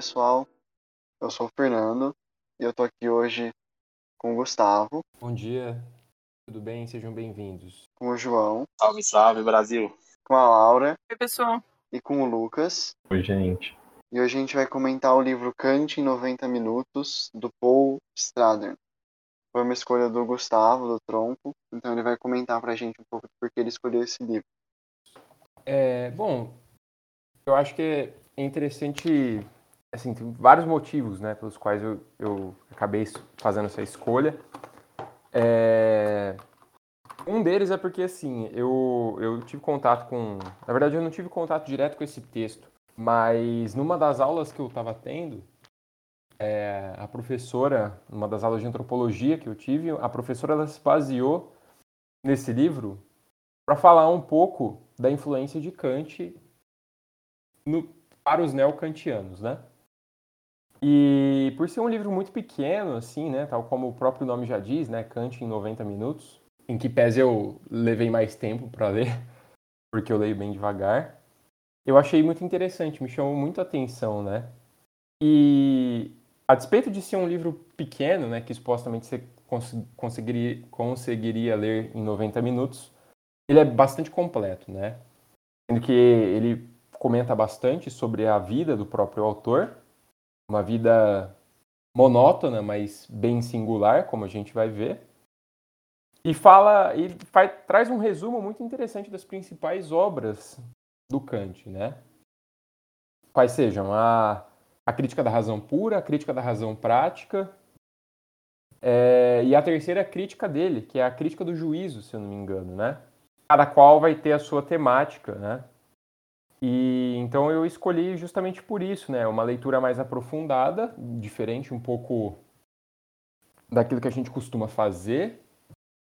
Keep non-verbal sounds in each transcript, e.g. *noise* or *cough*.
Pessoal. Eu sou o Fernando e eu tô aqui hoje com o Gustavo, Bom dia, tudo bem? Sejam bem-vindos. com o João, Salve, salve, Brasil. com a Laura Oi, pessoal. e com o Lucas. Oi, gente. E hoje a gente vai comentar o livro Kant em 90 Minutos, do Paul Stradern. Foi uma escolha do Gustavo, do Tronco, então ele vai comentar pra gente um pouco do porquê ele escolheu esse livro. É, bom, eu acho que é interessante, assim, tem vários motivos, né, pelos quais eu, eu acabei fazendo essa escolha. É, um deles é porque, assim, eu, eu tive contato com... Na verdade, eu não tive contato direto com esse texto, mas numa das aulas que eu estava tendo, é, a professora, numa das aulas de antropologia que eu tive, a professora ela se baseou nesse livro para falar um pouco da influência de Kant no- para os neocantianos, né? E por ser um livro muito pequeno, assim, né, tal como o próprio nome já diz, né, Kant em 90 minutos, em que pese eu levei mais tempo para ler, *laughs* porque eu leio bem devagar, eu achei muito interessante, me chamou muito a atenção, né? E a despeito de ser um livro pequeno, né, que supostamente você cons- conseguiria, conseguiria ler em 90 minutos, ele é bastante completo, né? Sendo que ele comenta bastante sobre a vida do próprio autor, uma vida monótona, mas bem singular, como a gente vai ver. E fala, e faz, traz um resumo muito interessante das principais obras do Kant, né? Quais sejam a, a crítica da razão pura, a crítica da razão prática, é, e a terceira crítica dele, que é a crítica do juízo, se eu não me engano, né? Cada qual vai ter a sua temática, né? E então eu escolhi justamente por isso, né? Uma leitura mais aprofundada, diferente um pouco daquilo que a gente costuma fazer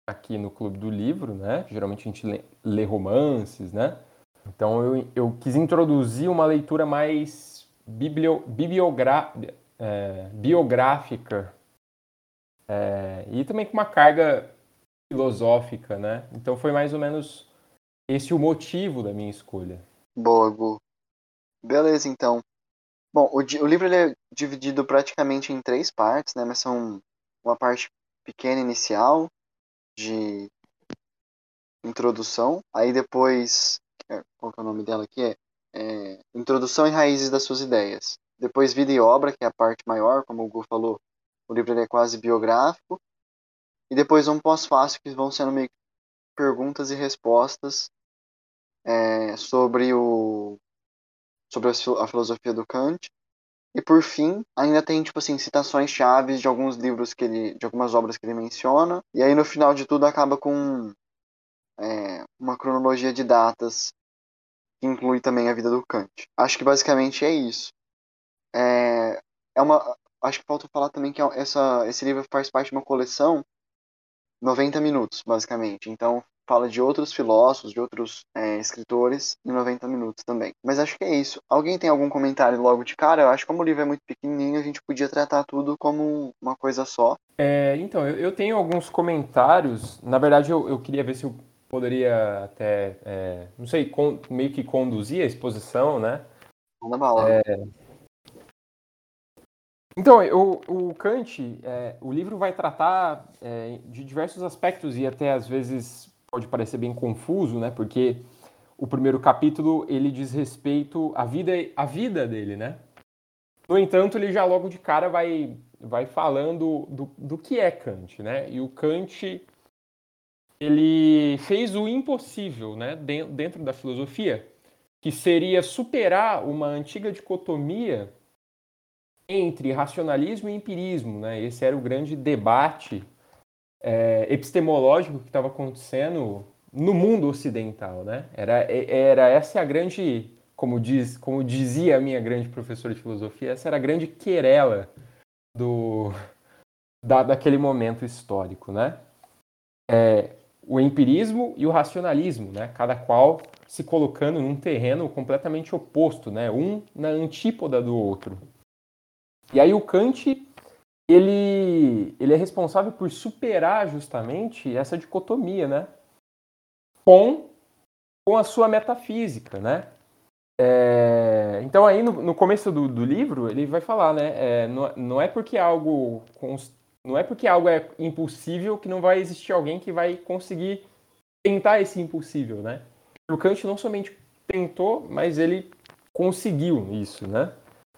aqui no Clube do Livro, né? Geralmente a gente lê, lê romances, né? Então eu, eu quis introduzir uma leitura mais biblio, bibliogra, é, biográfica é, e também com uma carga filosófica, né? Então foi mais ou menos esse o motivo da minha escolha. Boa, Gu. Beleza, então. Bom, o, o livro ele é dividido praticamente em três partes, né? Mas são uma parte pequena inicial, de introdução. Aí depois, é, qual que é o nome dela aqui? É, é Introdução e Raízes das Suas Ideias. Depois Vida e Obra, que é a parte maior, como o Gu falou. O livro é quase biográfico. E depois um pós-fácil, que vão sendo meio perguntas e respostas é, sobre o sobre a fil- a filosofia do Kant. E por fim ainda tem tipo assim citações chaves de alguns livros que ele de algumas obras que ele menciona. E aí no final de tudo acaba com é, uma cronologia de datas que inclui também a vida do Kant. Acho que basicamente é isso. É, é uma acho que falta falar também que é- essa esse livro faz parte de uma coleção 90 minutos basicamente. Então fala de outros filósofos, de outros é, escritores em 90 minutos também. Mas acho que é isso. Alguém tem algum comentário logo de cara? Eu acho que como o livro é muito pequenininho, a gente podia tratar tudo como uma coisa só. É, então, eu, eu tenho alguns comentários. Na verdade, eu, eu queria ver se eu poderia até, é, não sei, con- meio que conduzir a exposição, né? Manda bala. Então, eu- o Kant, é, o livro vai tratar é, de diversos aspectos e até às vezes pode parecer bem confuso, né? Porque o primeiro capítulo ele diz respeito à vida, à vida dele, né? No entanto, ele já logo de cara vai, vai falando do, do que é Kant, né? E o Kant ele fez o impossível, né? den- Dentro da filosofia, que seria superar uma antiga dicotomia entre racionalismo e empirismo, né? Esse era o grande debate é, epistemológico que estava acontecendo no mundo ocidental, né? Era, era essa a grande como, diz, como dizia a minha grande professora de filosofia, essa era a grande querela do, da, daquele momento histórico, né? É, o empirismo e o racionalismo, né? Cada qual se colocando num terreno completamente oposto, né? Um na antípoda do outro. E aí o Kant ele, ele é responsável por superar justamente essa dicotomia, né? Com, com a sua metafísica, né? É, então aí no, no começo do, do, livro ele vai falar, né? É, não, não é porque algo não é porque algo é impossível que não vai existir alguém que vai conseguir tentar esse impossível, né? O Kant não somente tentou, mas ele conseguiu isso, né?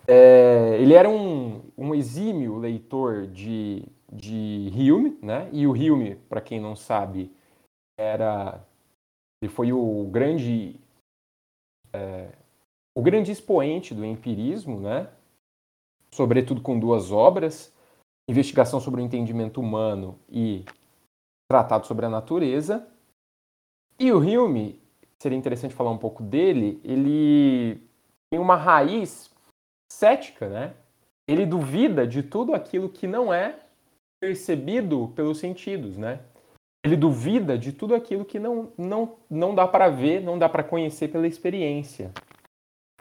É, ele era um, um exímio leitor de, de Hume, né? E o Hume, para quem não sabe, era ele foi o grande é, o grande expoente do empirismo, né? Sobretudo com duas obras, Investigação sobre o Entendimento Humano e Tratado sobre a Natureza. E o Hume, seria interessante falar um pouco dele, ele tem uma raiz cética, né? Ele duvida de tudo aquilo que não é percebido pelos sentidos, né? Ele duvida de tudo aquilo que não, não, não dá para ver, não dá para conhecer pela experiência.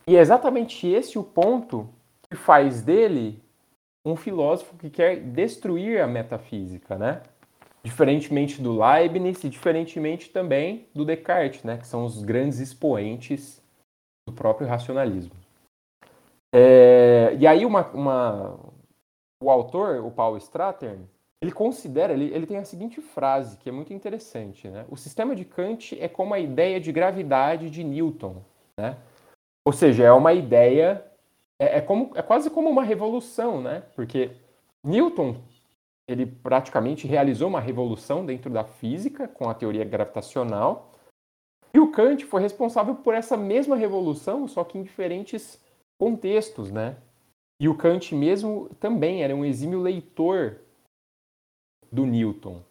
E é exatamente esse o ponto que faz dele um filósofo que quer destruir a metafísica, né? Diferentemente do Leibniz e diferentemente também do Descartes, né? Que são os grandes expoentes do próprio racionalismo. É, e aí uma, uma, o autor, o Paul Stratern, ele considera, ele, ele tem a seguinte frase que é muito interessante, né? O sistema de Kant é como a ideia de gravidade de Newton, né? Ou seja, é uma ideia, é, é, como, é quase como uma revolução, né? Porque Newton, ele praticamente realizou uma revolução dentro da física com a teoria gravitacional, e o Kant foi responsável por essa mesma revolução, só que em diferentes contextos, né? E o Kant mesmo também era um exímio leitor do Newton.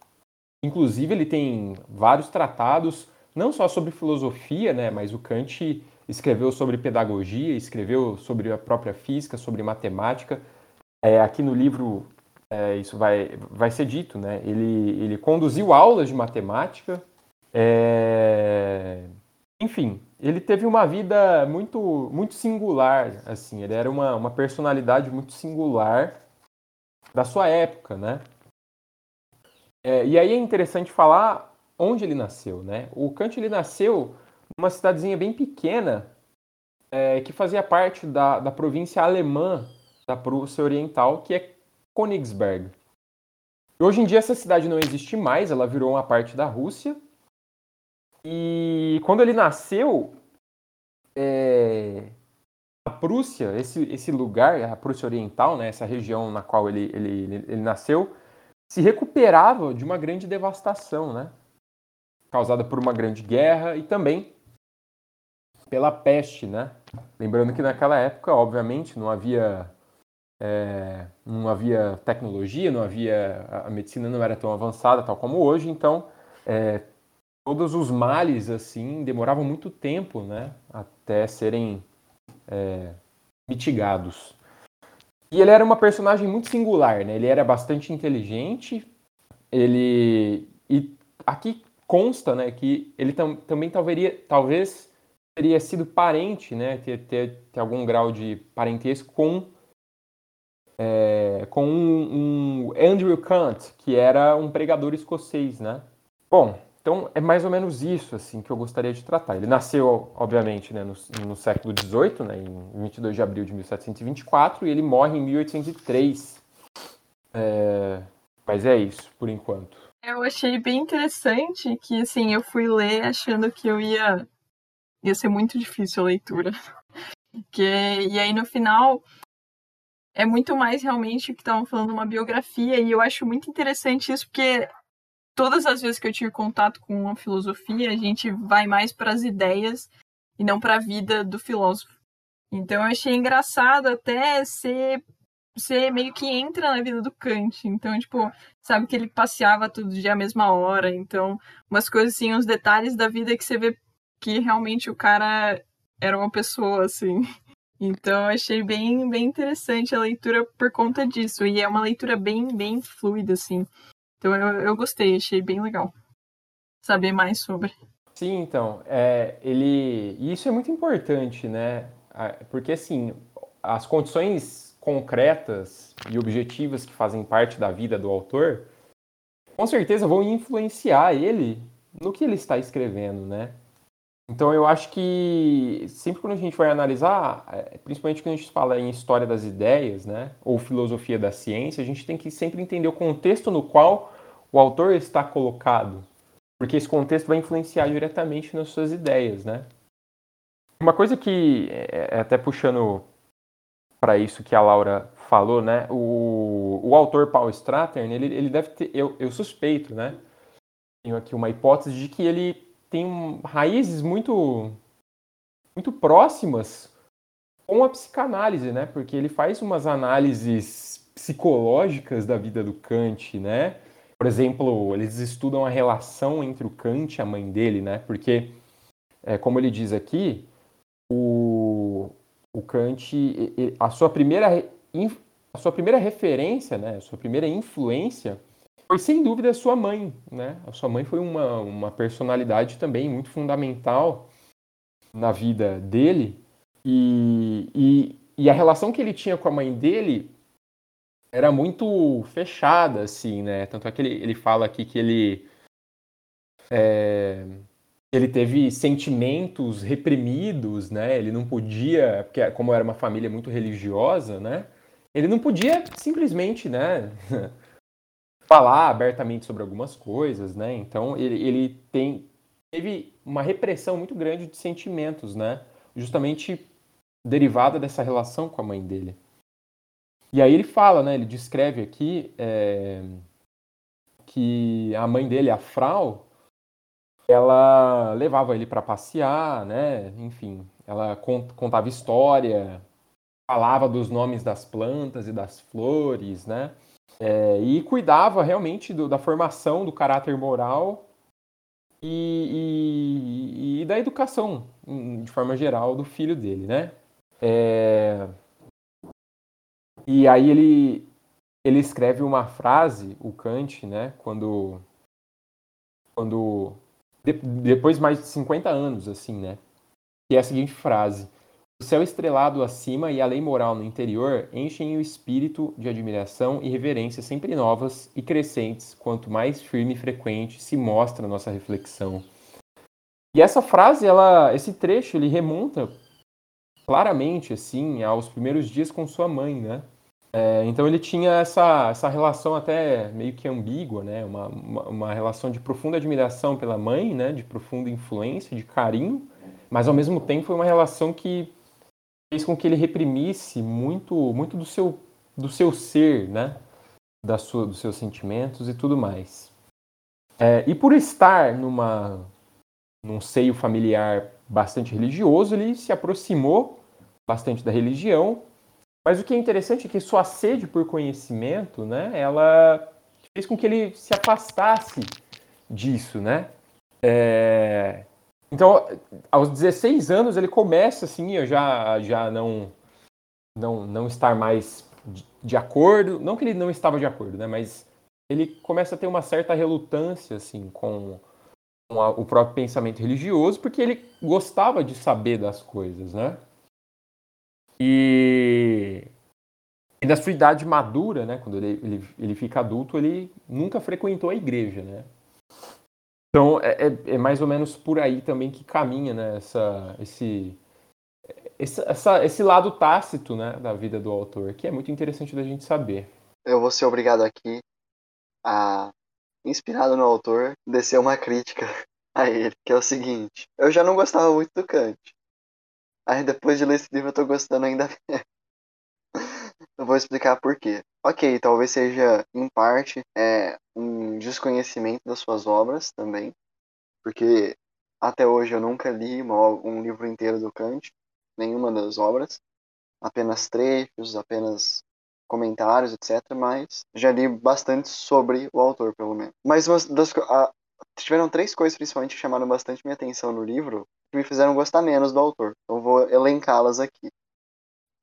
Inclusive, ele tem vários tratados, não só sobre filosofia, né, mas o Kant escreveu sobre pedagogia, escreveu sobre a própria física, sobre matemática. É, aqui no livro é, isso vai, vai ser dito, né? Ele, ele conduziu aulas de matemática. É... Enfim, ele teve uma vida muito, muito singular, assim, ele era uma, uma personalidade muito singular da sua época, né? É, e aí é interessante falar onde ele nasceu, né? O Kant ele nasceu numa cidadezinha bem pequena é, que fazia parte da, da província alemã da Prússia Oriental, que é Königsberg. Hoje em dia essa cidade não existe mais, ela virou uma parte da Rússia. E quando ele nasceu, é, a Prússia, esse, esse lugar, a Prússia Oriental, né, essa região na qual ele, ele, ele nasceu, se recuperava de uma grande devastação, né? Causada por uma grande guerra e também pela peste, né? Lembrando que naquela época, obviamente, não havia é, não havia tecnologia, não havia a medicina não era tão avançada, tal como hoje, então é, todos os males assim demoravam muito tempo, né, até serem é, mitigados. E ele era uma personagem muito singular, né? Ele era bastante inteligente. Ele e aqui consta, né, que ele tam, também talvez, talvez teria sido parente, né, ter, ter, ter algum grau de parentesco com é, com um, um Andrew Kant, que era um pregador escocês, né? Bom, então, é mais ou menos isso assim que eu gostaria de tratar. Ele nasceu, obviamente, né, no, no século XVIII, né, em 22 de abril de 1724, e ele morre em 1803. É... Mas é isso, por enquanto. Eu achei bem interessante que, assim, eu fui ler achando que eu ia... Ia ser muito difícil a leitura. *laughs* Que... E aí, no final, é muito mais realmente que estavam falando uma biografia, e eu acho muito interessante isso, porque todas as vezes que eu tive contato com a filosofia, a gente vai mais para as ideias e não para a vida do filósofo. Então eu achei engraçado até ser você meio que entra na vida do Kant. Então, tipo, sabe que ele passeava todo dia à mesma hora. Então, umas coisas assim, uns detalhes da vida que você vê que realmente o cara era uma pessoa, assim. Então, achei bem, bem interessante a leitura por conta disso. E é uma leitura bem, bem fluida, assim. Então, eu, eu gostei, achei bem legal saber mais sobre. Sim, então, é, ele. E isso é muito importante, né? Porque, assim, as condições concretas e objetivas que fazem parte da vida do autor, com certeza vão influenciar ele no que ele está escrevendo, né? Então eu acho que sempre quando a gente vai analisar, é, principalmente quando a gente fala em história das ideias, né, ou filosofia da ciência, a gente tem que sempre entender o contexto no qual o autor está colocado, porque esse contexto vai influenciar diretamente nas suas ideias, né? Uma coisa que é, é até puxando para isso que a Laura falou, né? O, o autor Paul Stratern, ele, ele deve ter, eu, eu suspeito, né? Tenho aqui uma hipótese de que ele tem raízes muito muito próximas com a psicanálise, né? Porque ele faz umas análises psicológicas da vida do Kant, né? Por exemplo, eles estudam a relação entre o Kant e a mãe dele, né? Porque, é, como ele diz aqui, o, o Kant, a sua primeira a sua primeira referência, né? A sua primeira influência foi sem dúvida a sua mãe, né? A sua mãe foi uma, uma personalidade também muito fundamental na vida dele e, e, e a relação que ele tinha com a mãe dele era muito fechada, assim, né? Tanto é que ele, ele fala aqui que ele é, ele teve sentimentos reprimidos, né? Ele não podia, porque como era uma família muito religiosa, né? Ele não podia simplesmente, né? *laughs* falar abertamente sobre algumas coisas, né? Então ele, ele tem teve uma repressão muito grande de sentimentos, né? Justamente derivada dessa relação com a mãe dele. E aí ele fala, né? Ele descreve aqui é, que a mãe dele, a Frau, ela levava ele para passear, né? Enfim, ela contava história, falava dos nomes das plantas e das flores, né? É, e cuidava realmente do, da formação do caráter moral e, e, e, da educação, de forma geral, do filho dele, né? É... E aí ele, ele escreve uma frase, o Kant, né? Quando, quando de, depois mais de 50 anos, assim, né? Que é a seguinte frase: o céu estrelado acima e a lei moral no interior enchem o espírito de admiração e reverência sempre novas e crescentes quanto mais firme e frequente se mostra a nossa reflexão. E essa frase, ela, esse trecho, ele remonta claramente assim aos primeiros dias com sua mãe, né? É, então ele tinha essa, essa relação até meio que ambígua, né? Uma, uma, uma relação de profunda admiração pela mãe, né? De profunda influência, de carinho, mas ao mesmo tempo foi uma relação que fez com que ele reprimisse muito, muito do seu, do seu ser, né? Da sua, dos seus sentimentos e tudo mais. É, e por estar numa, num seio familiar bastante religioso, ele se aproximou bastante da religião. Mas o que é interessante é que sua sede por conhecimento, né? Ela fez com que ele se afastasse disso, né? É, então, aos 16 anos ele começa assim, eu já já não não não estar mais de, acordo, não que ele não estava de acordo, né, mas ele começa a ter uma certa relutância assim com, o próprio pensamento religioso, porque ele gostava de saber das coisas, né? E, e na sua idade madura, né, quando ele, ele, ele fica adulto, ele nunca frequentou a igreja, né? Então, é, é, é, mais ou menos por aí também que caminha né, essa, esse, esse, essa, esse lado tácito né, da vida do autor, que é muito interessante da gente saber. Eu vou ser obrigado aqui a, inspirado no autor, descer uma crítica *laughs* a ele, que é o seguinte. Eu já não gostava muito do Kant. Aí depois de ler esse livro eu tô gostando ainda. *laughs* Eu vou explicar por quê. Ok, talvez seja, em parte, é, um desconhecimento das suas obras também, porque até hoje eu nunca li uma, um livro inteiro do Kant, nenhuma das obras, apenas trechos, apenas comentários, etc. Mas já li bastante sobre o autor, pelo menos. Mas das, a, tiveram três coisas principalmente que chamaram bastante minha atenção no livro, que me fizeram gostar menos do autor. Então vou elencá-las aqui.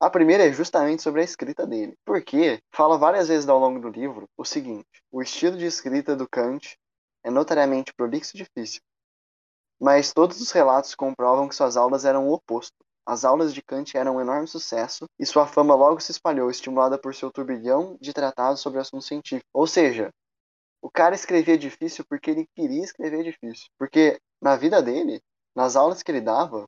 A primeira é justamente sobre a escrita dele, porque fala várias vezes ao longo do livro o seguinte: o estilo de escrita do Kant é notariamente prolixo e difícil, mas todos os relatos comprovam que suas aulas eram o oposto. As aulas de Kant eram um enorme sucesso e sua fama logo se espalhou, estimulada por seu turbilhão de tratados sobre assuntos científicos. Ou seja, o cara escrevia difícil porque ele queria escrever difícil. Porque na vida dele, nas aulas que ele dava,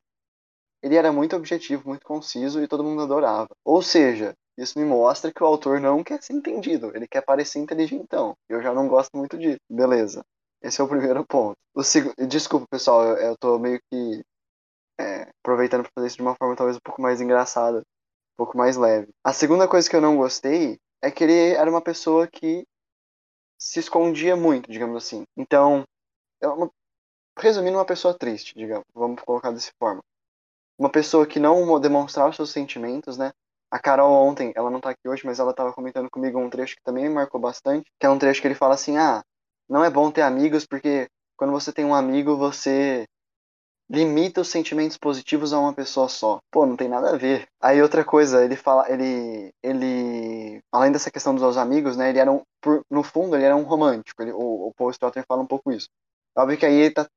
ele era muito objetivo, muito conciso e todo mundo adorava. Ou seja, isso me mostra que o autor não quer ser entendido, ele quer parecer inteligentão. Eu já não gosto muito disso. Beleza. Esse é o primeiro ponto. O seg... Desculpa, pessoal, eu, eu tô meio que é, aproveitando para fazer isso de uma forma talvez um pouco mais engraçada, um pouco mais leve. A segunda coisa que eu não gostei é que ele era uma pessoa que se escondia muito, digamos assim. Então, é uma... resumindo, uma pessoa triste, digamos, vamos colocar dessa forma. Uma pessoa que não demonstrava seus sentimentos, né? A Carol ontem, ela não tá aqui hoje, mas ela tava comentando comigo um trecho que também me marcou bastante, que é um trecho que ele fala assim: "Ah, não é bom ter amigos porque quando você tem um amigo, você limita os sentimentos positivos a uma pessoa só. Pô, não tem nada a ver. Aí outra coisa, ele fala, ele, ele, além dessa questão dos amigos, né, ele era um, por, no fundo, ele era um romântico. Ele, o, o Paul Stotter fala um pouco isso. Óbvio que aí ele tá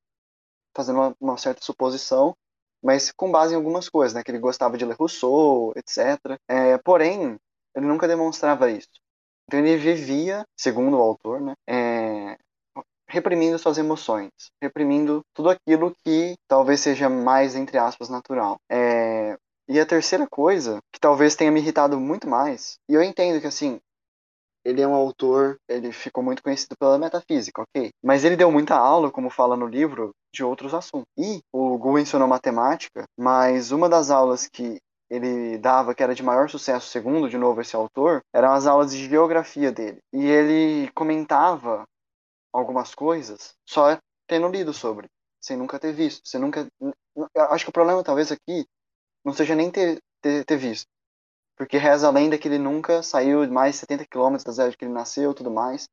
fazendo uma, uma, certa suposição, mas com base em algumas coisas, né, que ele gostava de ler Rousseau, etc. É, porém, ele nunca demonstrava isso. Então ele vivia, segundo o autor, né, é, reprimindo suas emoções, reprimindo tudo aquilo que talvez seja mais, entre aspas, natural. É... E a terceira coisa, que talvez tenha me irritado muito mais, e eu entendo que, assim, ele é um autor, ele ficou muito conhecido pela metafísica, ok? Mas ele deu muita aula, como fala no livro, de outros assuntos. E o Gu ensinou matemática, mas uma das aulas que ele dava, que era de maior sucesso, segundo, de novo, esse autor, eram as aulas de geografia dele. E ele comentava algumas coisas só tendo lido sobre, sem nunca ter visto. Você nunca. Acho que o problema talvez aqui não seja nem ter, ter, ter visto. Porque reza a lenda que ele nunca saiu mais de 70 quilômetros da cidade que ele nasceu tudo mais.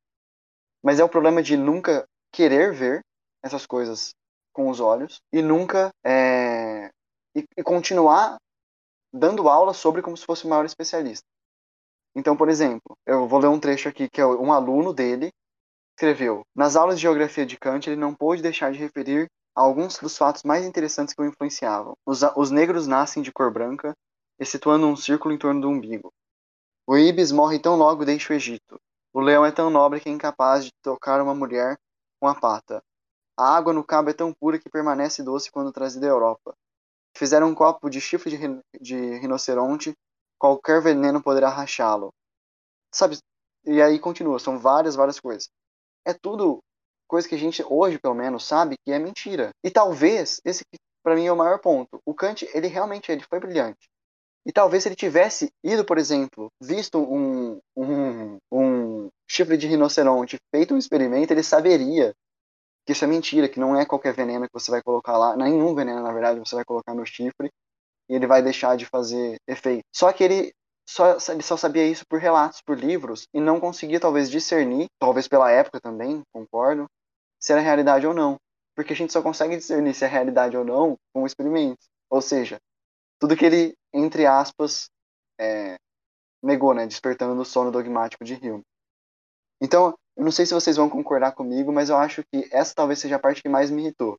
Mas é o problema de nunca querer ver essas coisas com os olhos e nunca é, e, e continuar dando aula sobre como se fosse o maior especialista. Então, por exemplo, eu vou ler um trecho aqui que é um aluno dele escreveu: Nas aulas de geografia de Kant, ele não pôde deixar de referir a alguns dos fatos mais interessantes que o influenciavam. Os, os negros nascem de cor branca, excetuando um círculo em torno do umbigo. O ibis morre tão logo deixa o Egito. O leão é tão nobre que é incapaz de tocar uma mulher com a pata. A água no cabo é tão pura que permanece doce quando trazida da Europa. Fizeram um copo de chifre de, de rinoceronte, qualquer veneno poderá rachá-lo. Sabe? E aí continua, são várias, várias coisas é tudo coisa que a gente hoje pelo menos sabe que é mentira. E talvez esse para mim é o maior ponto. O Kant, ele realmente ele foi brilhante. E talvez se ele tivesse ido, por exemplo, visto um, um, um chifre de rinoceronte, feito um experimento, ele saberia que isso é mentira, que não é qualquer veneno que você vai colocar lá, nenhum veneno, na verdade, você vai colocar no chifre e ele vai deixar de fazer efeito. Só que ele só, ele só sabia isso por relatos, por livros, e não conseguia talvez discernir, talvez pela época também, concordo, se era realidade ou não. Porque a gente só consegue discernir se é realidade ou não com experimentos. Ou seja, tudo que ele, entre aspas, é, negou, né, despertando do sono dogmático de Hume. Então, eu não sei se vocês vão concordar comigo, mas eu acho que essa talvez seja a parte que mais me irritou.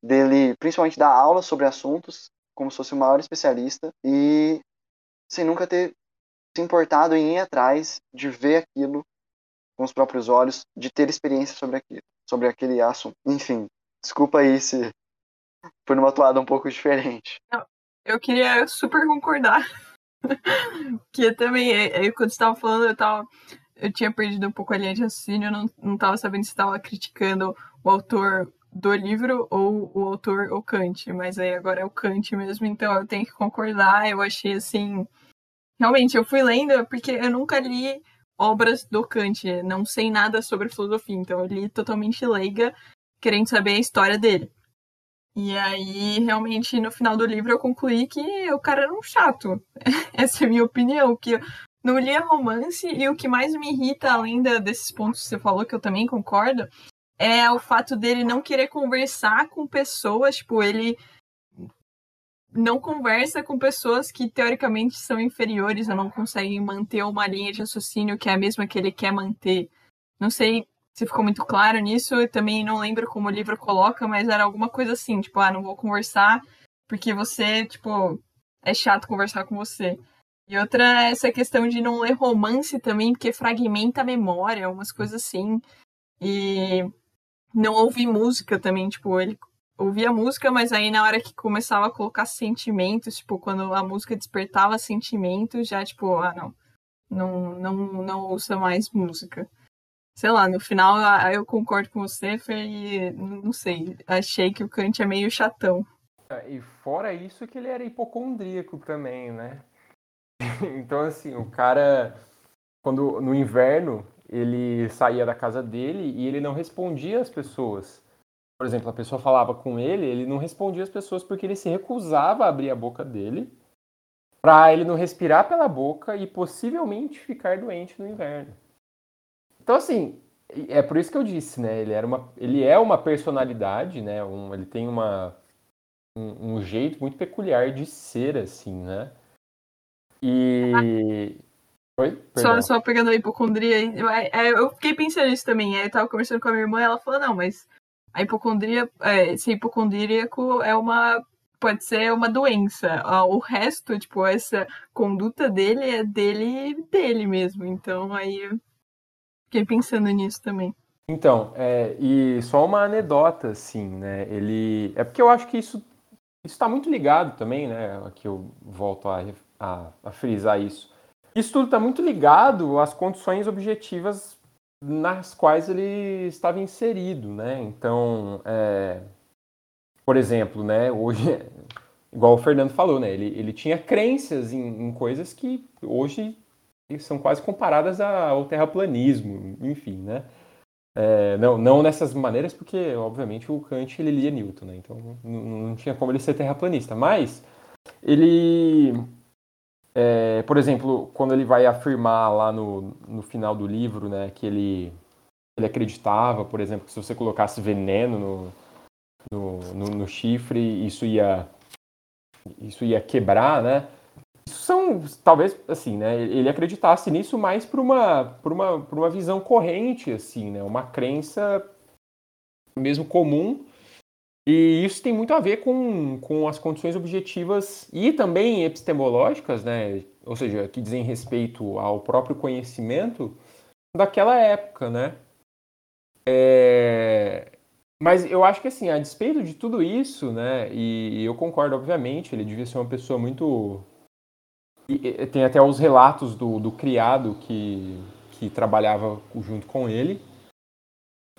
Dele, principalmente, dar aula sobre assuntos, como se fosse o maior especialista, e sem nunca ter se importado em ir atrás de ver aquilo com os próprios olhos, de ter experiência sobre aquilo, sobre aquele assunto. Enfim, desculpa aí se *laughs* foi numa toada um pouco diferente. Eu queria super concordar. *laughs* que também, é, é, quando você estava falando, eu tava. Eu tinha perdido um pouco a linha de raciocínio, eu não, não tava sabendo se estava criticando o autor do livro ou o autor o Kant, mas aí agora é o Kant mesmo, então eu tenho que concordar. Eu achei assim Realmente, eu fui lendo porque eu nunca li obras do Kant, não sei nada sobre filosofia, então eu li totalmente leiga, querendo saber a história dele. E aí, realmente, no final do livro eu concluí que o cara era um chato. *laughs* Essa é a minha opinião, que eu não lia romance e o que mais me irrita, além desses pontos que você falou, que eu também concordo, é o fato dele não querer conversar com pessoas, tipo, ele não conversa com pessoas que teoricamente são inferiores ou não conseguem manter uma linha de raciocínio que é a mesma que ele quer manter. Não sei se ficou muito claro nisso, eu também não lembro como o livro coloca, mas era alguma coisa assim, tipo, ah, não vou conversar porque você, tipo, é chato conversar com você. E outra é essa questão de não ler romance também, porque fragmenta a memória, umas coisas assim. E não ouvir música também, tipo, ele ouvia música, mas aí na hora que começava a colocar sentimentos, tipo, quando a música despertava sentimentos, já, tipo, ah, não, não, não, não ouça mais música. Sei lá, no final eu concordo com você, foi, não sei, achei que o Kant é meio chatão. É, e fora isso que ele era hipocondríaco também, né? *laughs* então, assim, o cara, quando no inverno, ele saía da casa dele e ele não respondia às pessoas. Por exemplo, a pessoa falava com ele, ele não respondia às pessoas porque ele se recusava a abrir a boca dele para ele não respirar pela boca e possivelmente ficar doente no inverno. Então, assim, é por isso que eu disse, né? Ele, era uma, ele é uma personalidade, né? Um, ele tem uma, um, um jeito muito peculiar de ser, assim, né? E. Oi? Só, só pegando a hipocondria, é, é, eu fiquei pensando nisso também. Eu tava conversando com a minha irmã e ela falou: não, mas a hipocondria, é, ser hipocondríaco é uma. Pode ser uma doença. O resto, tipo, essa conduta dele é dele dele mesmo. Então aí fiquei pensando nisso também. Então, é, e só uma anedota, assim, né? Ele. É porque eu acho que isso está muito ligado também, né? Aqui eu volto a a, a frisar isso. Isso tudo está muito ligado às condições objetivas nas quais ele estava inserido, né? Então, é, por exemplo, né, hoje, *laughs* igual o Fernando falou, né, ele, ele tinha crenças em, em coisas que hoje são quase comparadas ao terraplanismo, enfim, né? É, não, não nessas maneiras, porque, obviamente, o Kant ele lia Newton, né? Então não, não tinha como ele ser terraplanista. Mas ele é, por exemplo, quando ele vai afirmar lá no, no final do livro, né, que ele, ele acreditava, por exemplo, que se você colocasse veneno no, no, no, no chifre, isso ia, isso ia quebrar, né? São, talvez, assim, né? Ele acreditasse nisso mais por uma, por uma, por uma visão corrente, assim, né? Uma crença mesmo comum e isso tem muito a ver com, com as condições objetivas e também epistemológicas, né? ou seja, que dizem respeito ao próprio conhecimento daquela época. Né? É... Mas eu acho que, assim, a despeito de tudo isso, né, e eu concordo, obviamente, ele devia ser uma pessoa muito. E tem até os relatos do, do criado que, que trabalhava junto com ele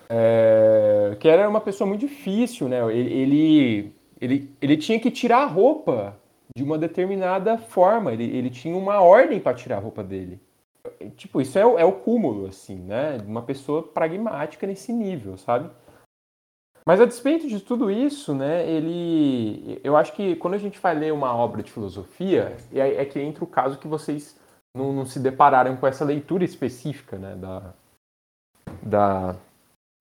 é, que era uma pessoa muito difícil, né? Ele, ele, ele tinha que tirar a roupa de uma determinada forma, ele, ele tinha uma ordem para tirar a roupa dele. Tipo, isso é, o, é o cúmulo, assim, né? Uma pessoa pragmática nesse nível, sabe? Mas a despeito de tudo isso, né, ele, eu acho que quando a gente vai ler uma obra de filosofia, é, é que entra o caso que vocês não, não, se depararam com essa leitura específica, né, da, da,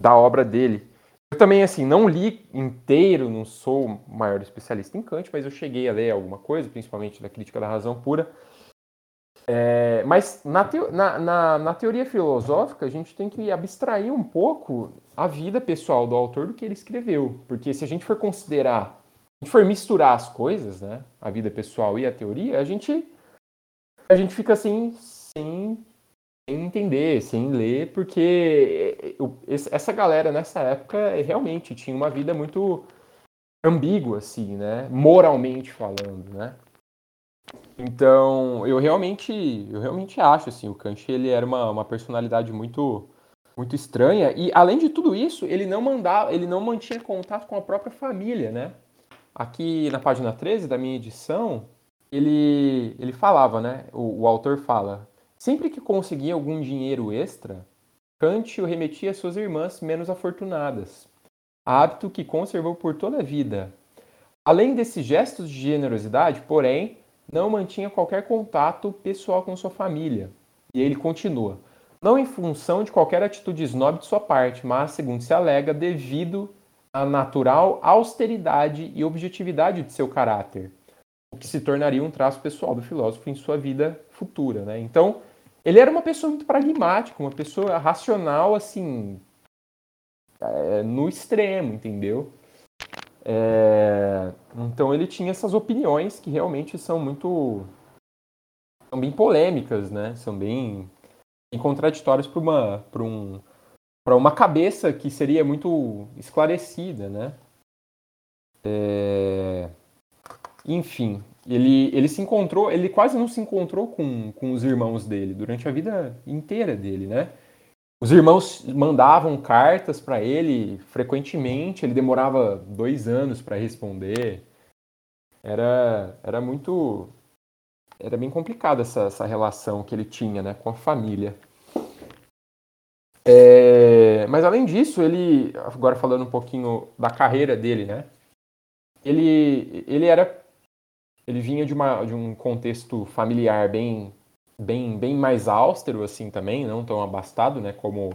da obra dele. Eu também, assim, não li inteiro, não sou o maior especialista em Kant, mas eu cheguei a ler alguma coisa, principalmente da Crítica da Razão Pura. É, mas na, teo, na, na, na, teoria filosófica, a gente tem que abstrair um pouco a vida pessoal do autor do que ele escreveu. Porque se a gente for considerar, a gente for misturar as coisas, né, a vida pessoal e a teoria, a gente, a gente fica assim, sem sem entender, sem ler, porque essa galera nessa época realmente tinha uma vida muito ambígua, assim, né? Moralmente falando, né? Então, eu realmente, eu realmente acho, assim, o Kant, ele era uma, uma personalidade muito muito estranha e além de tudo isso, ele não mandava, ele não mantinha contato com a própria família, né? Aqui na página 13 da minha edição, ele ele falava, né? O, o autor fala: Sempre que conseguia algum dinheiro extra, Kant o remetia às suas irmãs menos afortunadas, hábito que conservou por toda a vida. Além desses gestos de generosidade, porém, não mantinha qualquer contato pessoal com sua família. E ele continua: não em função de qualquer atitude snob de sua parte, mas, segundo se alega, devido à natural austeridade e objetividade de seu caráter, o que se tornaria um traço pessoal do filósofo em sua vida futura, né? Então, ele era uma pessoa muito pragmática, uma pessoa racional, assim, é, no extremo, entendeu? É, então ele tinha essas opiniões que realmente são muito são bem polêmicas, né? São bem, bem contraditórias para uma para um para uma cabeça que seria muito esclarecida, né? É... Enfim, ele, ele se encontrou, ele quase não se encontrou com, com os irmãos dele durante a vida inteira dele, né? Os irmãos mandavam cartas para ele frequentemente, ele demorava dois anos para responder. Era, era muito. Era bem complicada essa, essa relação que ele tinha né, com a família. É, mas além disso, ele. Agora falando um pouquinho da carreira dele, né? Ele, ele era. Ele vinha de, uma, de um contexto familiar bem bem, bem mais austero assim também, não tão abastado, né, como,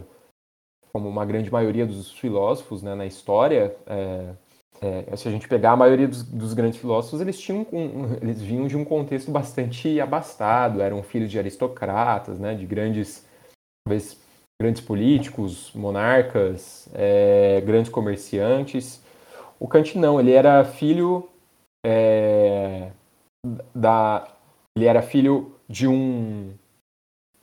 como uma grande maioria dos filósofos né, na história. É, é, se a gente pegar a maioria dos, dos grandes filósofos, eles tinham um, eles vinham de um contexto bastante abastado, eram filhos de aristocratas, né, de grandes, talvez grandes políticos, monarcas, é, grandes comerciantes. O Kant não, ele era filho é, da, ele era filho de um.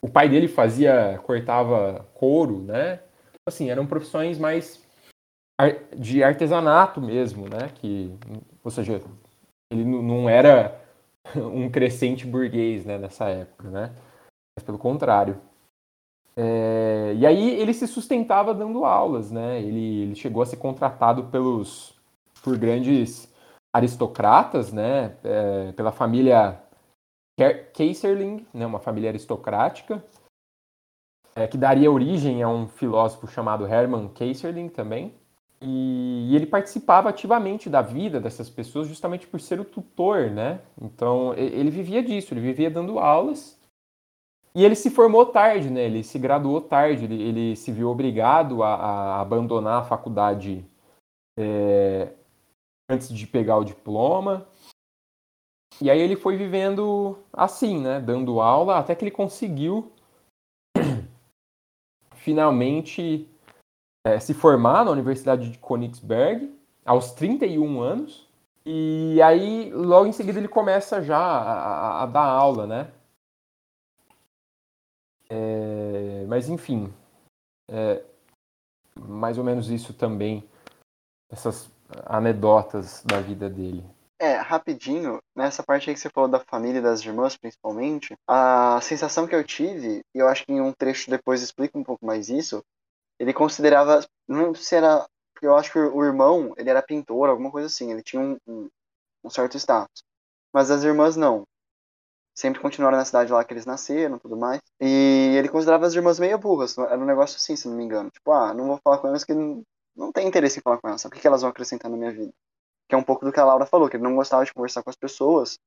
O pai dele fazia, cortava couro, né? Assim, eram profissões mais de artesanato mesmo, né? Que, ou seja, ele não era *laughs* um crescente burguês, né? Nessa época, né? Mas pelo contrário. É, e aí ele se sustentava dando aulas, né? Ele, ele chegou a ser contratado pelos por grandes aristocratas, né? É, pela família Kaiserling, né, uma família aristocrática, é, que daria origem a um filósofo chamado Hermann Kaiserling também. E, ele participava ativamente da vida dessas pessoas justamente por ser o tutor, né? Então ele vivia disso, ele vivia dando aulas. E ele se formou tarde, né? Ele se graduou tarde, ele, ele se viu obrigado a, a abandonar a faculdade é, antes de pegar o diploma. E aí ele foi vivendo assim, né? Dando aula, até que ele conseguiu *clears throat* finalmente é, se formar na Universidade de Königsberg aos 31 anos. E aí, logo em seguida, ele começa já a, a, dar aula, né? É, mas, enfim, é, mais ou menos isso também, essas anedotas da vida dele. É, rapidinho, nessa parte aí que você falou da família e das irmãs, principalmente, a sensação que eu tive, e eu acho que em um trecho depois explica um pouco mais isso, ele considerava, não sei se era, eu acho que o irmão, ele era pintor, alguma coisa assim, ele tinha um, um, um certo status. Mas as irmãs não. Sempre continuaram na cidade lá que eles nasceram tudo mais. E ele considerava as irmãs meio burras. Era um negócio assim, se não me engano. Tipo, ah, não vou falar com elas que não, não tem interesse em falar com elas. Sabe? O que elas vão acrescentar na minha vida? que é um pouco do que a Laura falou, que ele não gostava de conversar com as pessoas,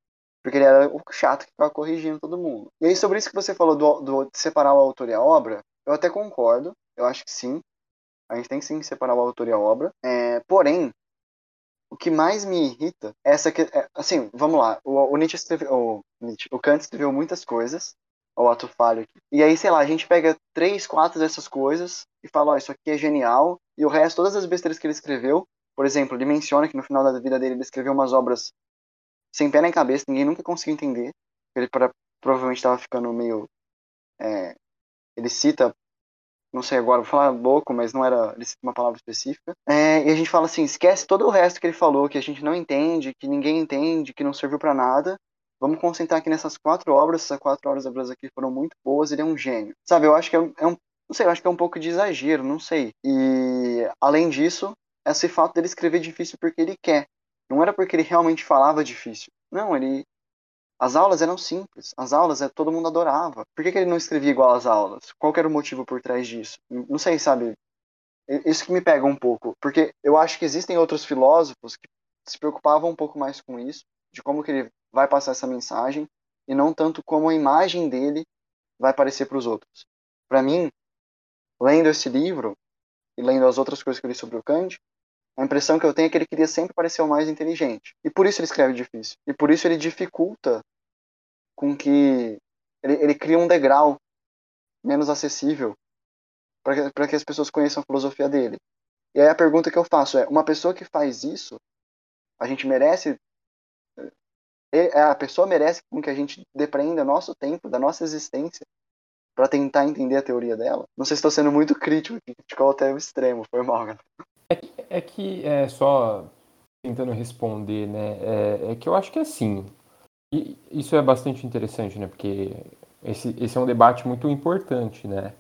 porque ele era o chato que ficava corrigindo todo mundo. E aí, sobre isso que você falou do, do separar o autor e a obra, eu até concordo, eu acho que sim, a gente tem que sim separar o autor e a obra, é, porém, o que mais me irrita é essa que, é, assim, vamos lá, o, o Nietzsche escreveu, o, Nietzsche, o Kant escreveu muitas coisas, o ato falho aqui. E aí, sei lá, a gente pega três, quatro dessas coisas e fala, ó, isso aqui é genial, e o resto, todas as besteiras que ele escreveu, por exemplo, ele menciona que no final da vida dele ele escreveu umas obras sem pé nem cabeça, ninguém nunca conseguiu entender. Ele pra, provavelmente estava ficando meio. É, ele cita, não sei agora, vou falar louco, mas não era. Uma palavra específica. É, e a gente fala assim: esquece todo o resto que ele falou, que a gente não entende, que ninguém entende, que não serviu para nada. Vamos concentrar aqui nessas quatro obras. Essas quatro obras aqui foram muito boas. Ele é um gênio. Sabe, eu acho que é um, é um não sei, eu acho que é um pouco de exagero, não sei. E além disso, esse fato dele escrever difícil porque ele quer. Não era porque ele realmente falava difícil. Não, ele. As aulas eram simples. As aulas é, todo mundo adorava. Por que, que ele não escrevia igual às aulas? Qual era o motivo por trás disso? Não sei, sabe? Isso que me pega um pouco. Porque eu acho que existem outros filósofos que se preocupavam um pouco mais com isso, de como que ele vai passar essa mensagem, e não tanto como a imagem dele vai parecer para os outros. Para mim, lendo esse livro e lendo as outras coisas que eu li sobre o Kant, A impressão que eu tenho é que ele queria sempre parecer o mais inteligente. E por isso ele escreve difícil. E por isso ele dificulta com que. Ele, ele cria um degrau menos acessível para que, que as pessoas conheçam a filosofia dele. E aí a pergunta que eu faço é: uma pessoa que faz isso, a gente merece. É, a pessoa merece com que a gente depreenda nosso tempo, da nossa existência, para tentar entender a teoria dela? Não sei se estou sendo muito crítico, criticou até o extremo, foi mal, galera. É que, é que é só tentando responder, né? É, é, que eu acho que é assim. E isso é bastante interessante, né? Porque esse, esse é um debate muito importante, né?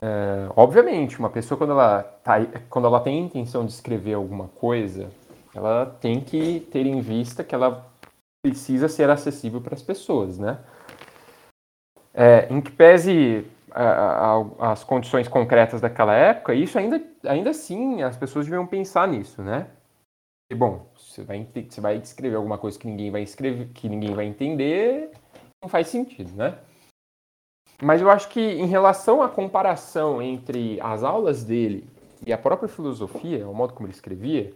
É, obviamente, uma pessoa quando ela, tá, quando ela tem a intenção de escrever alguma coisa, ela tem que ter em vista que ela precisa ser acessível para as pessoas, né? É, em que pese a, a, as condições concretas daquela época, isso ainda, ainda assim as pessoas deviam pensar nisso, né? E bom, você vai, você vai escrever alguma coisa que ninguém vai escrever, que ninguém vai entender, não faz sentido, né? Mas eu acho que em relação à comparação entre as aulas dele e a própria filosofia, o modo como ele escrevia,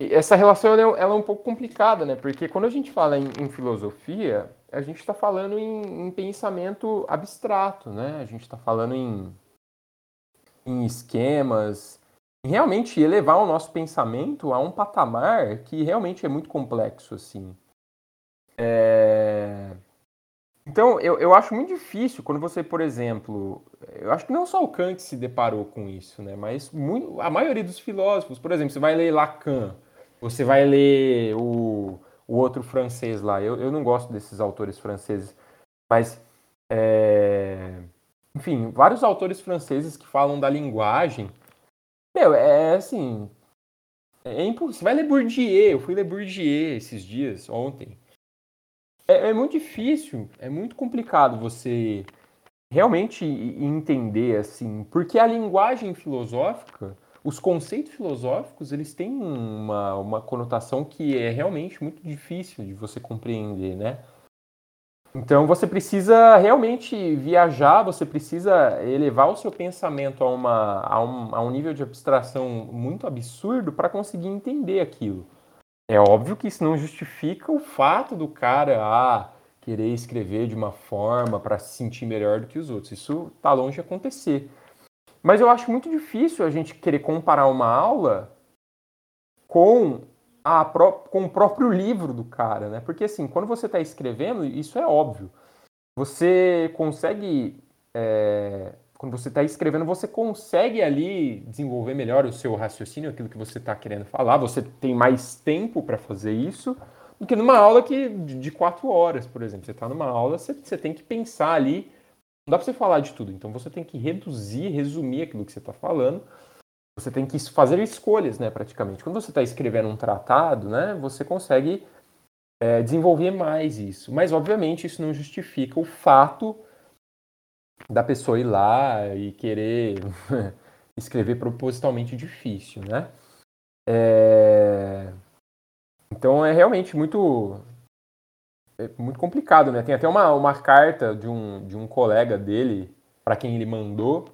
essa relação ela é, ela é um pouco complicada, né? Porque quando a gente fala em, em filosofia, a gente está falando em, em, pensamento abstrato, né? A gente está falando em, em esquemas, em realmente elevar o nosso pensamento a um patamar que realmente é muito complexo, assim. É... Então, eu, eu acho muito difícil quando você, por exemplo, eu acho que não só o Kant se deparou com isso, né? Mas muito, a maioria dos filósofos, por exemplo, você vai ler Lacan, você vai ler o o outro francês lá. Eu, eu não gosto desses autores franceses, mas. É... Enfim, vários autores franceses que falam da linguagem. Meu, é assim. É impossível. Você vai ler Bourdieu. Eu fui ler Bourdieu esses dias, ontem. É, é muito difícil, é muito complicado você realmente entender, assim, porque a linguagem filosófica os conceitos filosóficos eles têm uma, uma conotação que é realmente muito difícil de você compreender, né? Então você precisa realmente viajar, você precisa elevar o seu pensamento a, uma, a, um, a um nível de abstração muito absurdo para conseguir entender aquilo. É óbvio que isso não justifica o fato do cara ah, querer escrever de uma forma para se sentir melhor do que os outros. Isso está longe de acontecer. Mas eu acho muito difícil a gente querer comparar uma aula com, pró com o próprio livro do cara, né? Porque assim, quando você está escrevendo, isso é óbvio. Você consegue. É... Quando você está escrevendo, você consegue ali desenvolver melhor o seu raciocínio, aquilo que você está querendo falar. Você tem mais tempo para fazer isso do que numa aula que de quatro horas, por exemplo. Você está numa aula, você, você tem que pensar ali não dá para você falar de tudo. Então você tem que reduzir, resumir aquilo que você está falando. Você tem que fazer escolhas, né, praticamente. Quando você está escrevendo um tratado, né, você consegue é, desenvolver mais isso. Mas, obviamente, isso não justifica o fato da pessoa ir lá e querer *laughs* escrever propositalmente difícil, né? É... Então é realmente muito é muito complicado, né? Tem até uma, uma carta de um, de um colega dele para quem ele mandou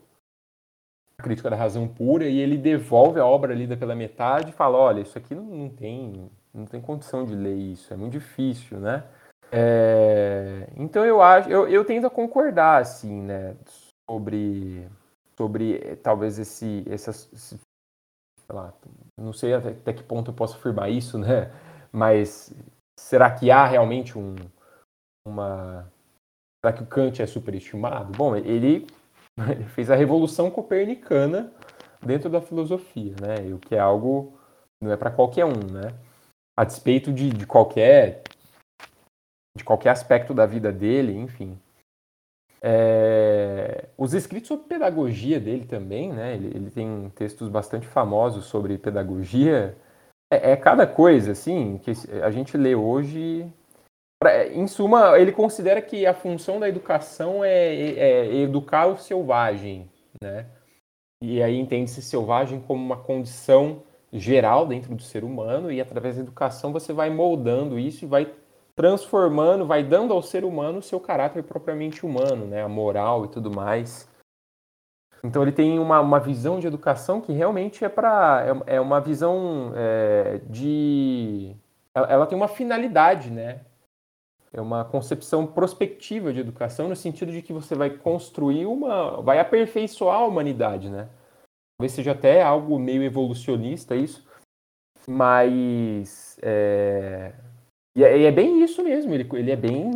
crítica da razão pura e ele devolve a obra lida pela metade e fala, olha, isso aqui não, não tem não tem condição de ler isso, é muito difícil, né? É, então eu acho, eu, eu tendo a concordar assim, né, sobre sobre talvez esse essas lá, não sei até, até que ponto eu posso afirmar isso, né? Mas será que há realmente um, uma. Será que o Kant é superestimado? Bom, ele, ele *laughs* fez a revolução copernicana dentro da filosofia, né? O que é algo não é para qualquer um, né? A despeito de, de qualquer de qualquer aspecto da vida dele, enfim. É... os escritos sobre pedagogia dele também, né? Ele, ele tem textos bastante famosos sobre pedagogia é, é cada coisa, assim, que a gente lê hoje. Em suma, ele considera que a função da educação é, é, é educar o selvagem, né? E aí entende-se selvagem como uma condição geral dentro do ser humano, e através da educação você vai moldando isso e vai transformando, vai dando ao ser humano o seu caráter propriamente humano, né? A moral e tudo mais. Então ele tem uma, uma visão de educação que realmente é para é, é, uma visão é, de ela, ela, tem uma finalidade, né? É uma concepção prospectiva de educação no sentido de que você vai construir uma, vai aperfeiçoar a humanidade, né? Talvez seja até algo meio evolucionista isso, mas é, e é, é, bem isso mesmo. Ele, ele é bem,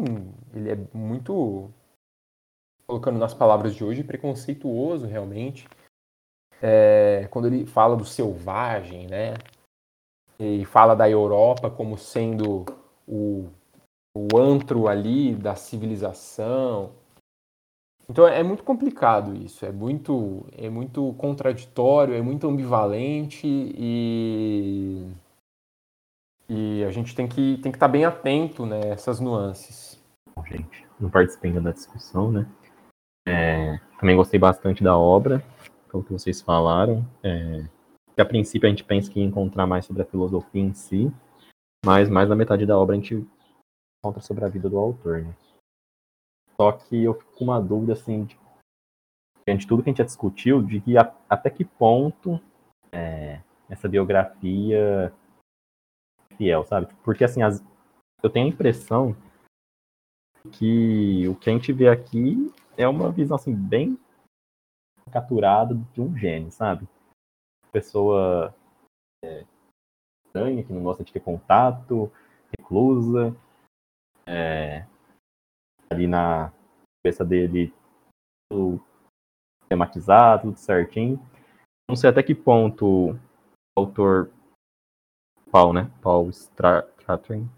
ele é muito colocando nas palavras de hoje, preconceituoso realmente. É, quando ele fala do selvagem, né? E fala da Europa como sendo o, o antro ali da civilização. Então é muito complicado isso, é muito, é muito contraditório, é muito ambivalente e, e a gente tem que tem que estar bem atento né, nuances. Bom, gente, não participei da discussão, né? É, também gostei bastante da obra, pelo que vocês falaram. É, que a princípio a gente pensa que ia encontrar mais sobre a filosofia em si, mas mais da metade da obra a gente encontra sobre a vida do autor, né? Só que eu fico com uma dúvida, assim, de, de tudo que a gente já discutiu, de que a, até que ponto é, essa biografia é fiel, sabe? Porque, assim, as, eu tenho a impressão que o que a gente vê aqui é uma visão, assim, bem capturada de um gênio, sabe? Pessoa é, estranha, que não gosta de ter contato, reclusa, é, ali na cabeça dele tudo tematizado, tudo certinho. Não sei até que ponto o autor Paul, né? Paul Stratton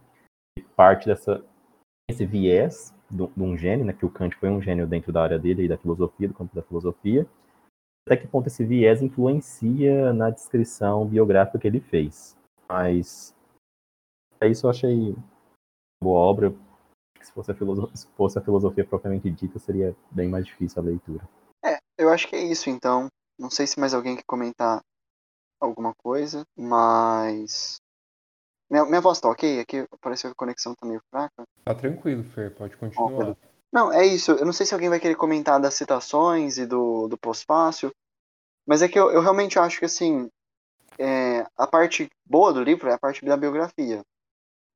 parte dessa esse viés de um gênio, né? Que o Kant foi um gênio dentro da área dele e da filosofia, do campo da filosofia. Até que ponto esse viés influencia na descrição biográfica que ele fez. Mas é isso eu achei boa obra, se fosse, a filosofia, se fosse a filosofia propriamente dita, seria bem mais difícil a leitura. É, eu acho que é isso então. Não sei se mais alguém quer comentar alguma coisa, mas. Minha, minha voz tá ok? Aqui pareceu que a conexão tá meio fraca. Tá tranquilo, Fer, pode continuar. não, é isso. Eu não sei se alguém vai querer comentar das citações e do, do pós-fácil, mas é que eu, eu realmente acho que, assim, é, a parte boa do livro é a parte da biografia.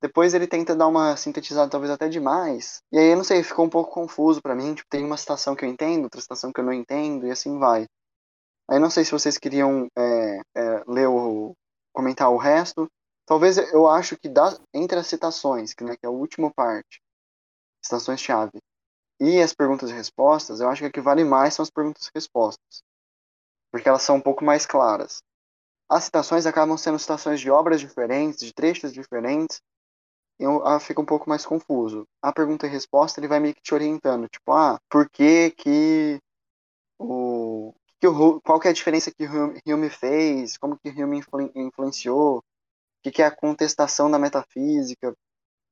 Depois ele tenta dar uma sintetizada talvez até demais. E aí eu não sei, ficou um pouco confuso para mim. Tipo, tem uma citação que eu entendo, outra citação que eu não entendo, e assim vai. Aí não sei se vocês queriam é, é, ler o. comentar o resto. Talvez eu acho que das, entre as citações, que, né, que é a última parte, citações-chave, e as perguntas e respostas, eu acho que o que vale mais são as perguntas e respostas. Porque elas são um pouco mais claras. As citações acabam sendo citações de obras diferentes, de trechos diferentes, eu, ah, fica um pouco mais confuso. A pergunta e resposta ele vai meio que te orientando, tipo, ah, por que que o, que o qual que é a diferença que o Hume fez, como que Hume influ, influenciou, o que, que é a contestação da metafísica,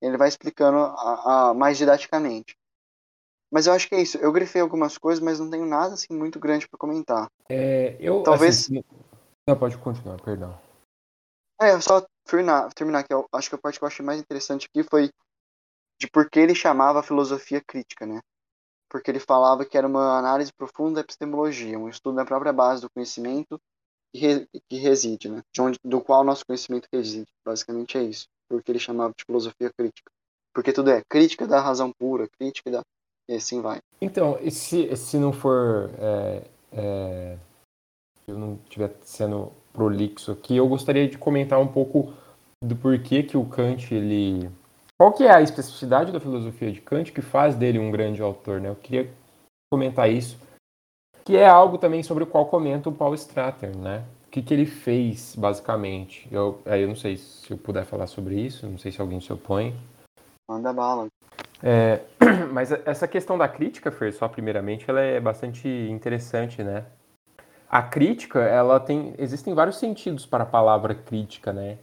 ele vai explicando a, a, mais didaticamente. Mas eu acho que é isso. Eu grifei algumas coisas, mas não tenho nada assim muito grande para comentar. É, eu talvez. Assim, não, pode continuar, perdão. É, só terminar, terminar eu acho que a parte que eu achei mais interessante aqui foi de por que ele chamava a filosofia crítica, né? Porque ele falava que era uma análise profunda da epistemologia, um estudo da própria base do conhecimento que, re, que reside, né? De onde, do qual nosso conhecimento reside. Basicamente é isso. Porque ele chamava de filosofia crítica. Porque tudo é crítica da razão pura, crítica da. E assim vai. Então, e se, se não for. É, é, eu não estiver sendo prolixo aqui, eu gostaria de comentar um pouco do porquê que o Kant ele qual que é a especificidade da filosofia de Kant que faz dele um grande autor, né? Eu queria comentar isso, que é algo também sobre o qual comenta o Paul Strater, né? O que, que ele fez, basicamente. Eu, aí eu não sei se eu puder falar sobre isso, não sei se alguém se opõe. Manda bala. É, *clears throat* mas essa questão da crítica, Fer, só primeiramente, ela é bastante interessante, né? A crítica, ela tem, existem vários sentidos para a palavra crítica, né?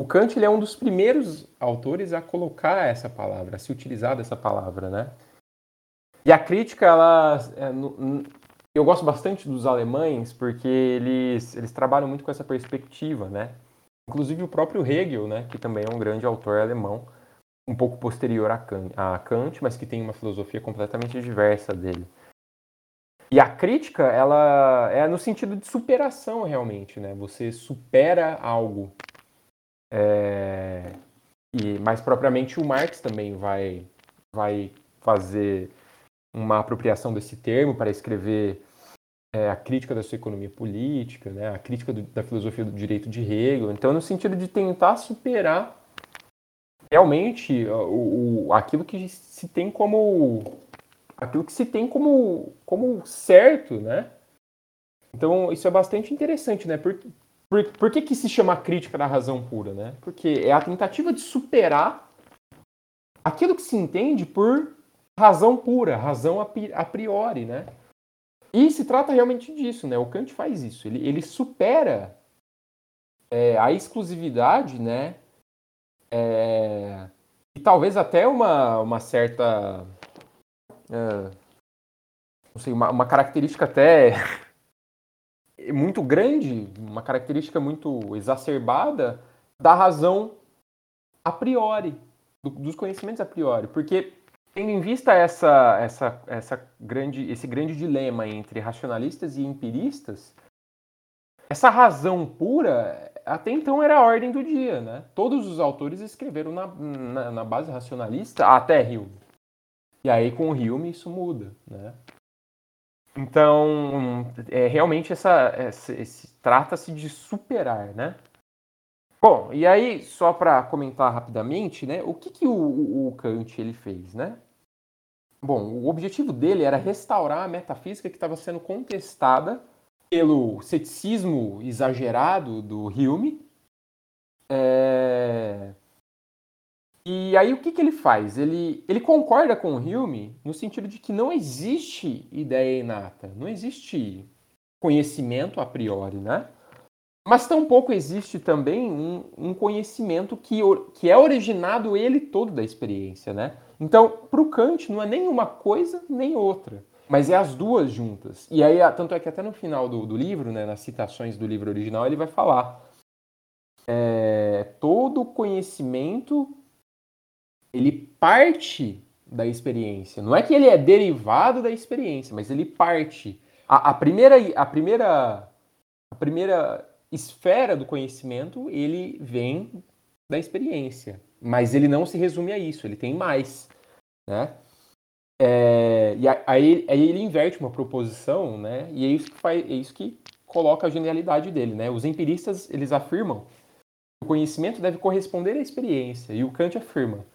O Kant ele é um dos primeiros autores a colocar essa palavra, a se utilizar dessa palavra, né? E a crítica, ela, é, eu gosto bastante dos alemães porque eles, eles trabalham muito com essa perspectiva, né? Inclusive o próprio Hegel, né, que também é um grande autor alemão, um pouco posterior a Kant, a Kant mas que tem uma filosofia completamente diversa dele. E a crítica, ela é no sentido de superação, realmente, né? Você supera algo. É... E mais propriamente o Marx também vai, vai fazer uma apropriação desse termo para escrever é, a crítica da sua economia política, né? A crítica do, da filosofia do direito de Hegel. Então, no sentido de tentar superar realmente o, o, aquilo que se tem como aquilo que se tem como, como certo, né? Então, isso é bastante interessante, né? Por, por, por que, que se chama crítica da razão pura, né? Porque é a tentativa de superar aquilo que se entende por razão pura, razão a priori, né? E se trata realmente disso, né? O Kant faz isso. Ele, ele supera é, a exclusividade, né? É, e talvez até uma, uma certa é, não sei, uma, uma característica até *laughs* muito grande, uma característica muito exacerbada da razão a priori, do, dos conhecimentos a priori, porque tendo em vista essa, essa, essa grande, esse grande dilema entre racionalistas e empiristas, essa razão pura até então era a ordem do dia, né? Todos os autores escreveram na, na, na base racionalista até Hume. E aí com o Hume isso muda, né? Então, é, realmente essa, essa trata-se de superar, né? Bom, e aí só para comentar rapidamente, né? O que, que o, o, o Kant ele fez, né? Bom, o objetivo dele era restaurar a metafísica que estava sendo contestada pelo ceticismo exagerado do Hume. É... E aí o que, que ele faz? Ele, ele concorda com o Hume no sentido de que não existe ideia inata, não existe conhecimento a priori, né? Mas tampouco existe também um, um conhecimento que, que é originado ele todo da experiência, né? Então, para o Kant, não é nem uma coisa nem outra, mas é as duas juntas. E aí, tanto é que até no final do, do livro, né, nas citações do livro original, ele vai falar é, todo conhecimento ele parte da experiência. Não é que ele é derivado da experiência, mas ele parte. A, a, primeira, a, primeira, a primeira esfera do conhecimento, ele vem da experiência. Mas ele não se resume a isso, ele tem mais. Né? É, e aí, aí, ele inverte uma proposição, né? E é isso que faz, é isso que coloca a genialidade dele, né? Os empiristas eles afirmam que o conhecimento deve corresponder à experiência e o Kant afirma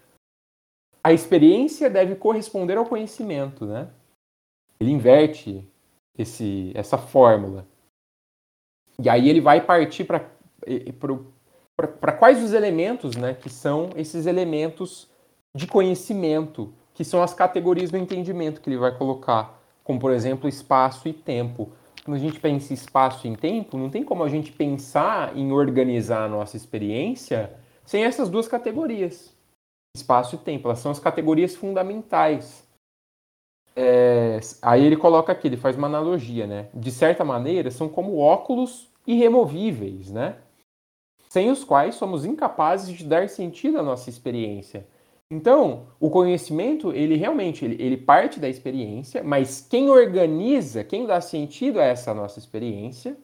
a experiência deve corresponder ao conhecimento, né? Ele inverte esse, essa fórmula. E aí ele vai partir para quais os elementos, né, que são esses elementos de conhecimento, que são as categorias do entendimento que ele vai colocar, como por exemplo espaço e tempo. Quando a gente pensa em espaço e em tempo, não tem como a gente pensar em organizar a nossa experiência sem essas duas categorias espaço e tempo. Elas são as categorias fundamentais. É, aí ele coloca aqui, ele faz uma analogia, né? De certa maneira, são como óculos irremovíveis, né? Sem os quais somos incapazes de dar sentido à nossa experiência. Então, o conhecimento, ele realmente, ele, ele parte da experiência, mas quem organiza, quem dá sentido a essa nossa experiência,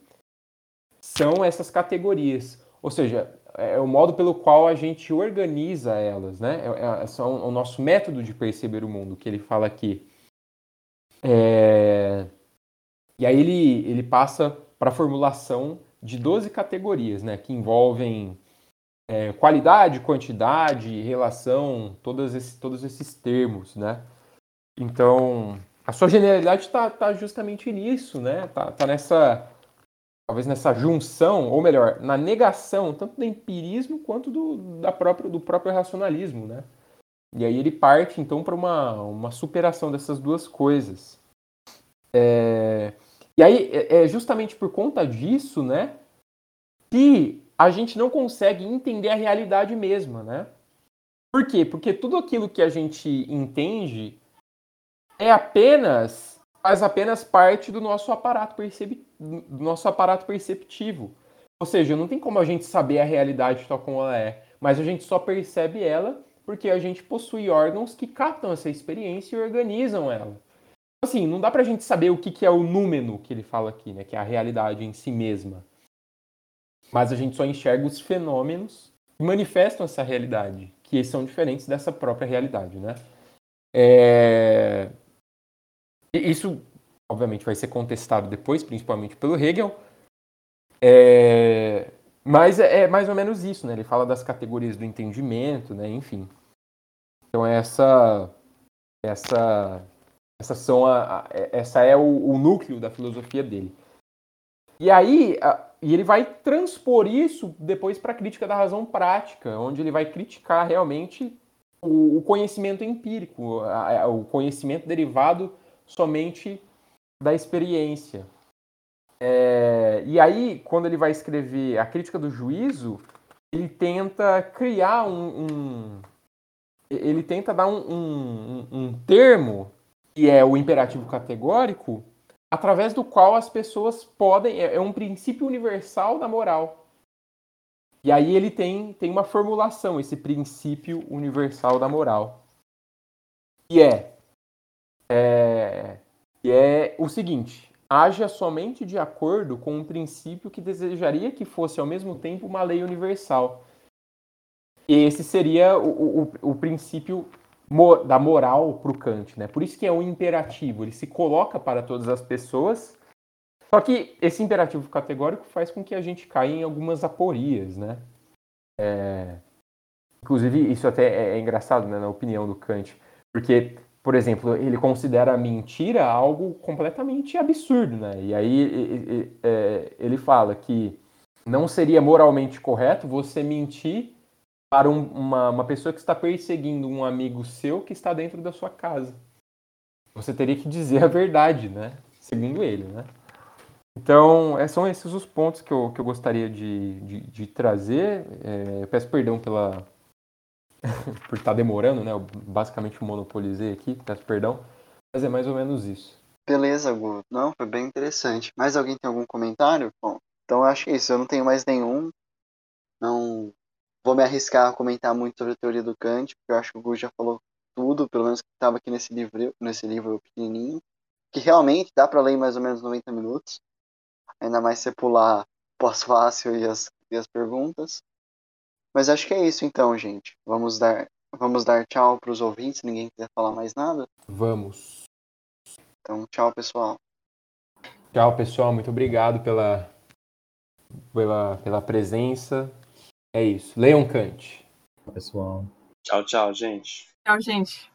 são essas categorias. Ou seja, é o modo pelo qual a gente organiza elas, né? É, é, é o nosso método de perceber o mundo que ele fala aqui. É... E aí ele, ele passa para a formulação de 12 categorias, né? Que envolvem é, qualidade, quantidade, relação, todos esses, todos esses termos, né? Então, a sua generalidade está tá justamente nisso, né? Tá, tá nessa talvez nessa junção, ou melhor, na negação tanto do empirismo quanto do, da própria, do próprio racionalismo, né? E aí ele parte então para uma, uma superação dessas duas coisas. É... E aí é, é justamente por conta disso, né, que a gente não consegue entender a realidade mesma, né? Por quê? Porque tudo aquilo que a gente entende é apenas faz apenas parte do nosso aparato, percep... do nosso aparato perceptivo. Ou seja, não tem como a gente saber a realidade tal como ela é, mas a gente só percebe ela porque a gente possui órgãos que captam essa experiência e organizam ela. Assim, não dá pra gente saber o que, que é o númeno que ele fala aqui, né? Que é a realidade em si mesma. Mas a gente só enxerga os fenômenos que manifestam essa realidade, que são diferentes dessa própria realidade, né? É... Isso, obviamente, vai ser contestado depois, principalmente pelo Hegel. É... Mas é, é mais ou menos isso, né? Ele fala das categorias do entendimento, né? Enfim. Então essa essa essa são a, a essa é o, o, núcleo da filosofia dele. E aí a, e ele vai transpor isso depois para a crítica da razão prática, onde ele vai criticar realmente o, o conhecimento empírico, a, o conhecimento derivado somente da experiência. É, e aí, quando ele vai escrever a crítica do juízo, ele tenta criar um. um ele tenta dar um, um, um termo, que é o imperativo categórico, através do qual as pessoas podem. É, é um princípio universal da moral. E aí ele tem, tem uma formulação, esse princípio universal da moral. Que é, é, que é o seguinte: haja somente de acordo com um princípio que desejaria que fosse ao mesmo tempo uma lei universal. Esse seria o, o, o princípio da moral para o Kant, né? Por isso que é um imperativo, ele se coloca para todas as pessoas. Só que esse imperativo categórico faz com que a gente caia em algumas aporias, né? É... Inclusive, isso até é, é engraçado, né, na opinião do Kant, porque por exemplo, ele considera a mentira algo completamente absurdo, né? E aí é, ele fala que não seria moralmente correto você mentir para um, uma, uma pessoa que está perseguindo um amigo seu que está dentro da sua casa. Você teria que dizer a verdade, né? Segundo ele, né? Então, é, são esses os pontos que eu, que eu gostaria de, de, de trazer. É, eu peço perdão pela, *laughs* por estar tá demorando, né? Eu basicamente monopolizei aqui, peço perdão. Mas é mais ou menos isso. Beleza, Gu. Não, foi bem interessante. Mais alguém tem algum comentário? Bom, então eu acho que é isso. Eu não tenho mais nenhum. Não vou me arriscar a comentar muito sobre a teoria do Kant, porque eu acho que o Gu já falou tudo, pelo menos que estava aqui nesse livro, nesse livro pequenininho, que realmente dá para ler mais ou menos 90 minutos. Ainda mais se pular pós-fácil e as, e as perguntas. Mas acho que é isso então, gente. Vamos dar, vamos dar tchau para os ouvintes. Ninguém quiser falar mais nada? Vamos. Então, tchau, pessoal. Tchau, pessoal. Muito obrigado pela, pela, pela presença. É isso. Leiam Kant. Pessoal. Tchau, tchau, gente. Tchau, gente.